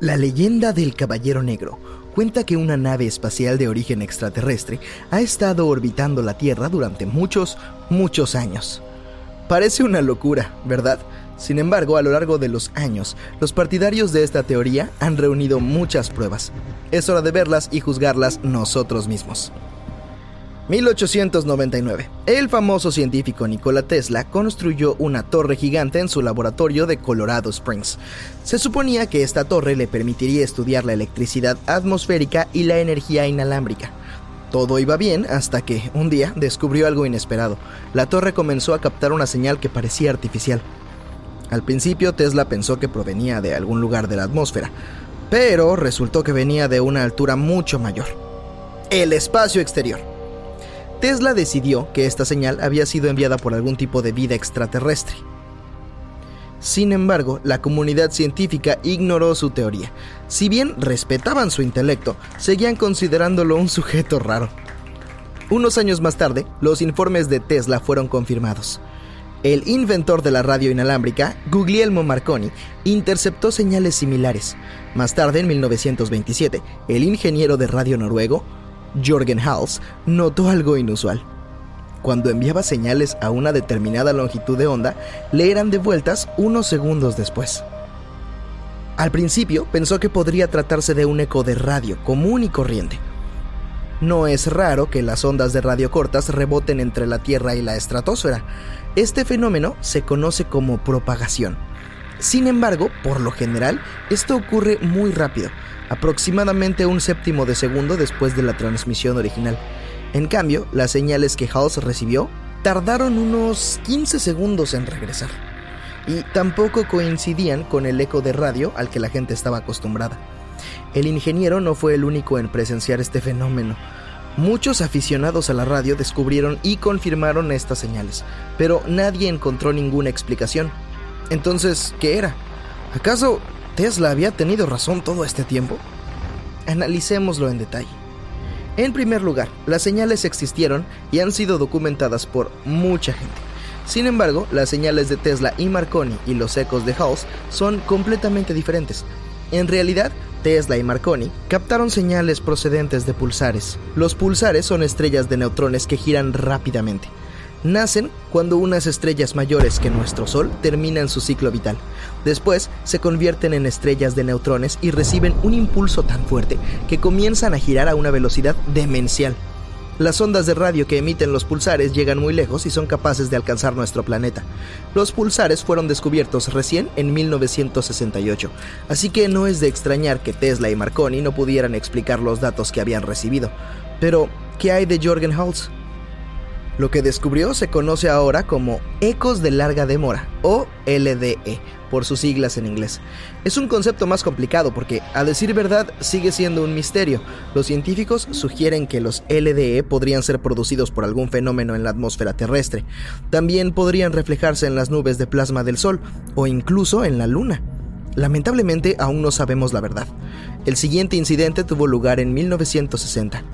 La leyenda del Caballero Negro cuenta que una nave espacial de origen extraterrestre ha estado orbitando la Tierra durante muchos, muchos años. Parece una locura, ¿verdad? Sin embargo, a lo largo de los años, los partidarios de esta teoría han reunido muchas pruebas. Es hora de verlas y juzgarlas nosotros mismos. 1899. El famoso científico Nikola Tesla construyó una torre gigante en su laboratorio de Colorado Springs. Se suponía que esta torre le permitiría estudiar la electricidad atmosférica y la energía inalámbrica. Todo iba bien hasta que, un día, descubrió algo inesperado. La torre comenzó a captar una señal que parecía artificial. Al principio Tesla pensó que provenía de algún lugar de la atmósfera, pero resultó que venía de una altura mucho mayor. El espacio exterior. Tesla decidió que esta señal había sido enviada por algún tipo de vida extraterrestre. Sin embargo, la comunidad científica ignoró su teoría. Si bien respetaban su intelecto, seguían considerándolo un sujeto raro. Unos años más tarde, los informes de Tesla fueron confirmados. El inventor de la radio inalámbrica, Guglielmo Marconi, interceptó señales similares. Más tarde, en 1927, el ingeniero de radio noruego, Jorgen Hals notó algo inusual. Cuando enviaba señales a una determinada longitud de onda, le eran devueltas unos segundos después. Al principio pensó que podría tratarse de un eco de radio común y corriente. No es raro que las ondas de radio cortas reboten entre la Tierra y la estratosfera. Este fenómeno se conoce como propagación. Sin embargo, por lo general, esto ocurre muy rápido, aproximadamente un séptimo de segundo después de la transmisión original. En cambio, las señales que Hals recibió tardaron unos 15 segundos en regresar. Y tampoco coincidían con el eco de radio al que la gente estaba acostumbrada. El ingeniero no fue el único en presenciar este fenómeno. Muchos aficionados a la radio descubrieron y confirmaron estas señales, pero nadie encontró ninguna explicación. Entonces, ¿qué era? ¿Acaso ¿Tesla había tenido razón todo este tiempo? Analicémoslo en detalle. En primer lugar, las señales existieron y han sido documentadas por mucha gente. Sin embargo, las señales de Tesla y Marconi y los ecos de Hall son completamente diferentes. En realidad, Tesla y Marconi captaron señales procedentes de pulsares. Los pulsares son estrellas de neutrones que giran rápidamente nacen cuando unas estrellas mayores que nuestro Sol terminan su ciclo vital. Después se convierten en estrellas de neutrones y reciben un impulso tan fuerte que comienzan a girar a una velocidad demencial. Las ondas de radio que emiten los pulsares llegan muy lejos y son capaces de alcanzar nuestro planeta. Los pulsares fueron descubiertos recién en 1968, así que no es de extrañar que Tesla y Marconi no pudieran explicar los datos que habían recibido. Pero, ¿qué hay de Jorgen Hals? Lo que descubrió se conoce ahora como ecos de larga demora, o LDE, por sus siglas en inglés. Es un concepto más complicado porque, a decir verdad, sigue siendo un misterio. Los científicos sugieren que los LDE podrían ser producidos por algún fenómeno en la atmósfera terrestre. También podrían reflejarse en las nubes de plasma del Sol, o incluso en la Luna. Lamentablemente aún no sabemos la verdad. El siguiente incidente tuvo lugar en 1960.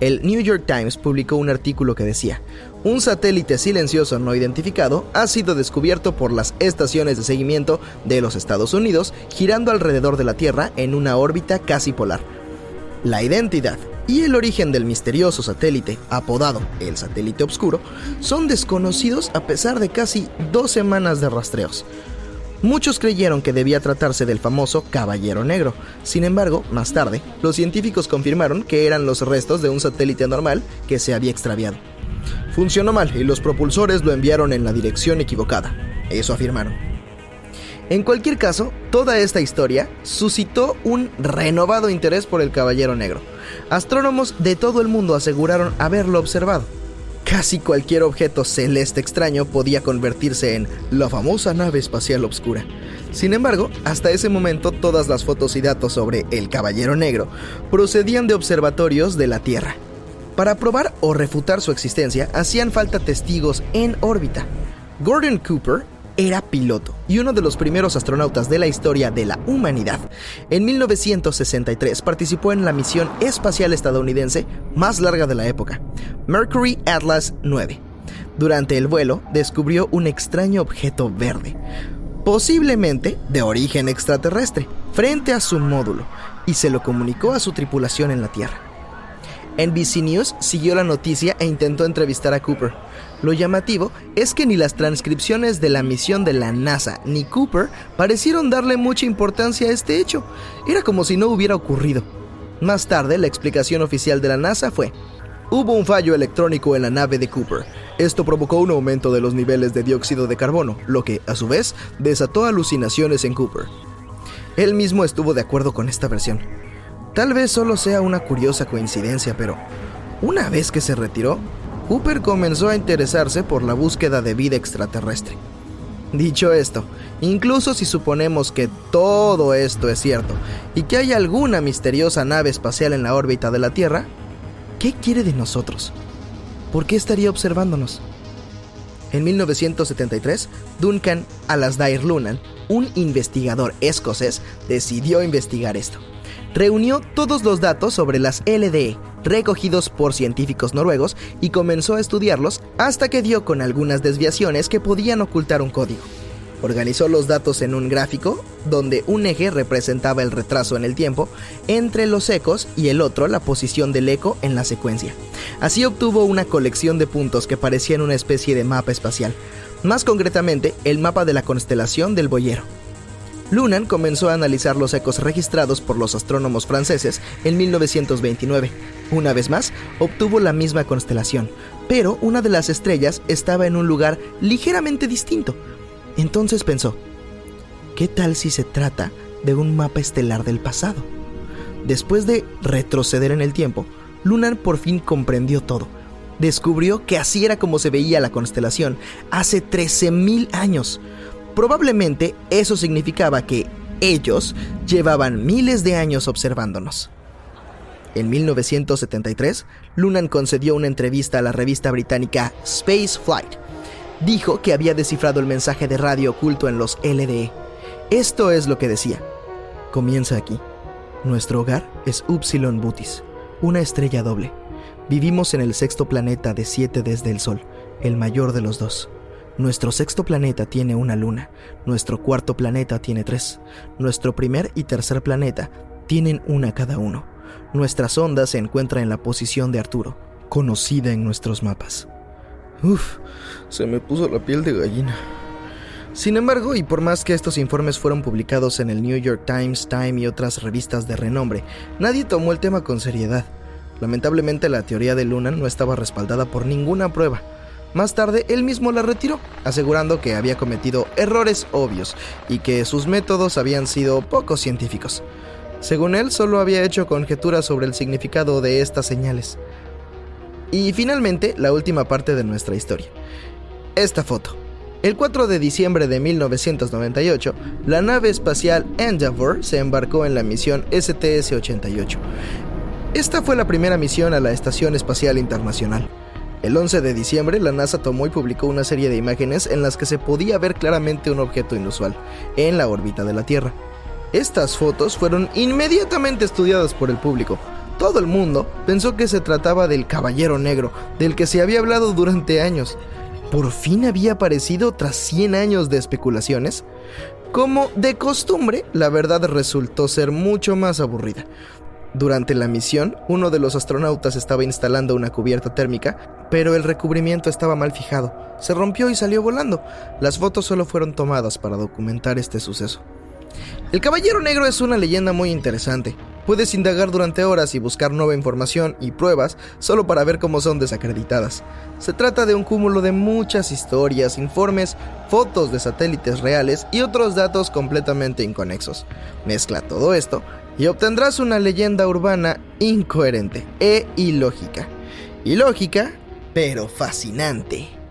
El New York Times publicó un artículo que decía, un satélite silencioso no identificado ha sido descubierto por las estaciones de seguimiento de los Estados Unidos girando alrededor de la Tierra en una órbita casi polar. La identidad y el origen del misterioso satélite, apodado el satélite oscuro, son desconocidos a pesar de casi dos semanas de rastreos. Muchos creyeron que debía tratarse del famoso Caballero Negro. Sin embargo, más tarde, los científicos confirmaron que eran los restos de un satélite normal que se había extraviado. Funcionó mal y los propulsores lo enviaron en la dirección equivocada. Eso afirmaron. En cualquier caso, toda esta historia suscitó un renovado interés por el Caballero Negro. Astrónomos de todo el mundo aseguraron haberlo observado. Casi cualquier objeto celeste extraño podía convertirse en la famosa nave espacial oscura. Sin embargo, hasta ese momento todas las fotos y datos sobre el Caballero Negro procedían de observatorios de la Tierra. Para probar o refutar su existencia, hacían falta testigos en órbita. Gordon Cooper era piloto y uno de los primeros astronautas de la historia de la humanidad. En 1963 participó en la misión espacial estadounidense más larga de la época, Mercury Atlas 9. Durante el vuelo descubrió un extraño objeto verde, posiblemente de origen extraterrestre, frente a su módulo y se lo comunicó a su tripulación en la Tierra. NBC News siguió la noticia e intentó entrevistar a Cooper. Lo llamativo es que ni las transcripciones de la misión de la NASA ni Cooper parecieron darle mucha importancia a este hecho. Era como si no hubiera ocurrido. Más tarde, la explicación oficial de la NASA fue, hubo un fallo electrónico en la nave de Cooper. Esto provocó un aumento de los niveles de dióxido de carbono, lo que, a su vez, desató alucinaciones en Cooper. Él mismo estuvo de acuerdo con esta versión. Tal vez solo sea una curiosa coincidencia, pero una vez que se retiró, Cooper comenzó a interesarse por la búsqueda de vida extraterrestre. Dicho esto, incluso si suponemos que todo esto es cierto y que hay alguna misteriosa nave espacial en la órbita de la Tierra, ¿qué quiere de nosotros? ¿Por qué estaría observándonos? En 1973, Duncan Alasdair Lunan, un investigador escocés, decidió investigar esto reunió todos los datos sobre las LDE recogidos por científicos noruegos y comenzó a estudiarlos hasta que dio con algunas desviaciones que podían ocultar un código. Organizó los datos en un gráfico donde un eje representaba el retraso en el tiempo entre los ecos y el otro la posición del eco en la secuencia. Así obtuvo una colección de puntos que parecían una especie de mapa espacial, más concretamente el mapa de la constelación del Boyero. Lunan comenzó a analizar los ecos registrados por los astrónomos franceses en 1929. Una vez más, obtuvo la misma constelación, pero una de las estrellas estaba en un lugar ligeramente distinto. Entonces pensó, ¿qué tal si se trata de un mapa estelar del pasado? Después de retroceder en el tiempo, Lunan por fin comprendió todo. Descubrió que así era como se veía la constelación hace 13.000 años. Probablemente eso significaba que ellos llevaban miles de años observándonos. En 1973, Lunan concedió una entrevista a la revista británica Space Flight. Dijo que había descifrado el mensaje de radio oculto en los LDE. Esto es lo que decía. Comienza aquí. Nuestro hogar es Upsilon Butis, una estrella doble. Vivimos en el sexto planeta de siete desde el Sol, el mayor de los dos. Nuestro sexto planeta tiene una luna, nuestro cuarto planeta tiene tres, nuestro primer y tercer planeta tienen una cada uno. Nuestra sonda se encuentra en la posición de Arturo, conocida en nuestros mapas. Uf, se me puso la piel de gallina. Sin embargo, y por más que estos informes fueron publicados en el New York Times, Time y otras revistas de renombre, nadie tomó el tema con seriedad. Lamentablemente la teoría de Luna no estaba respaldada por ninguna prueba. Más tarde, él mismo la retiró, asegurando que había cometido errores obvios y que sus métodos habían sido poco científicos. Según él, solo había hecho conjeturas sobre el significado de estas señales. Y finalmente, la última parte de nuestra historia. Esta foto. El 4 de diciembre de 1998, la nave espacial Endeavour se embarcó en la misión STS-88. Esta fue la primera misión a la Estación Espacial Internacional. El 11 de diciembre, la NASA tomó y publicó una serie de imágenes en las que se podía ver claramente un objeto inusual en la órbita de la Tierra. Estas fotos fueron inmediatamente estudiadas por el público. Todo el mundo pensó que se trataba del Caballero Negro, del que se había hablado durante años. ¿Por fin había aparecido tras 100 años de especulaciones? Como de costumbre, la verdad resultó ser mucho más aburrida. Durante la misión, uno de los astronautas estaba instalando una cubierta térmica, pero el recubrimiento estaba mal fijado. Se rompió y salió volando. Las fotos solo fueron tomadas para documentar este suceso. El Caballero Negro es una leyenda muy interesante. Puedes indagar durante horas y buscar nueva información y pruebas solo para ver cómo son desacreditadas. Se trata de un cúmulo de muchas historias, informes, fotos de satélites reales y otros datos completamente inconexos. Mezcla todo esto y obtendrás una leyenda urbana incoherente e ilógica. Ilógica, pero fascinante.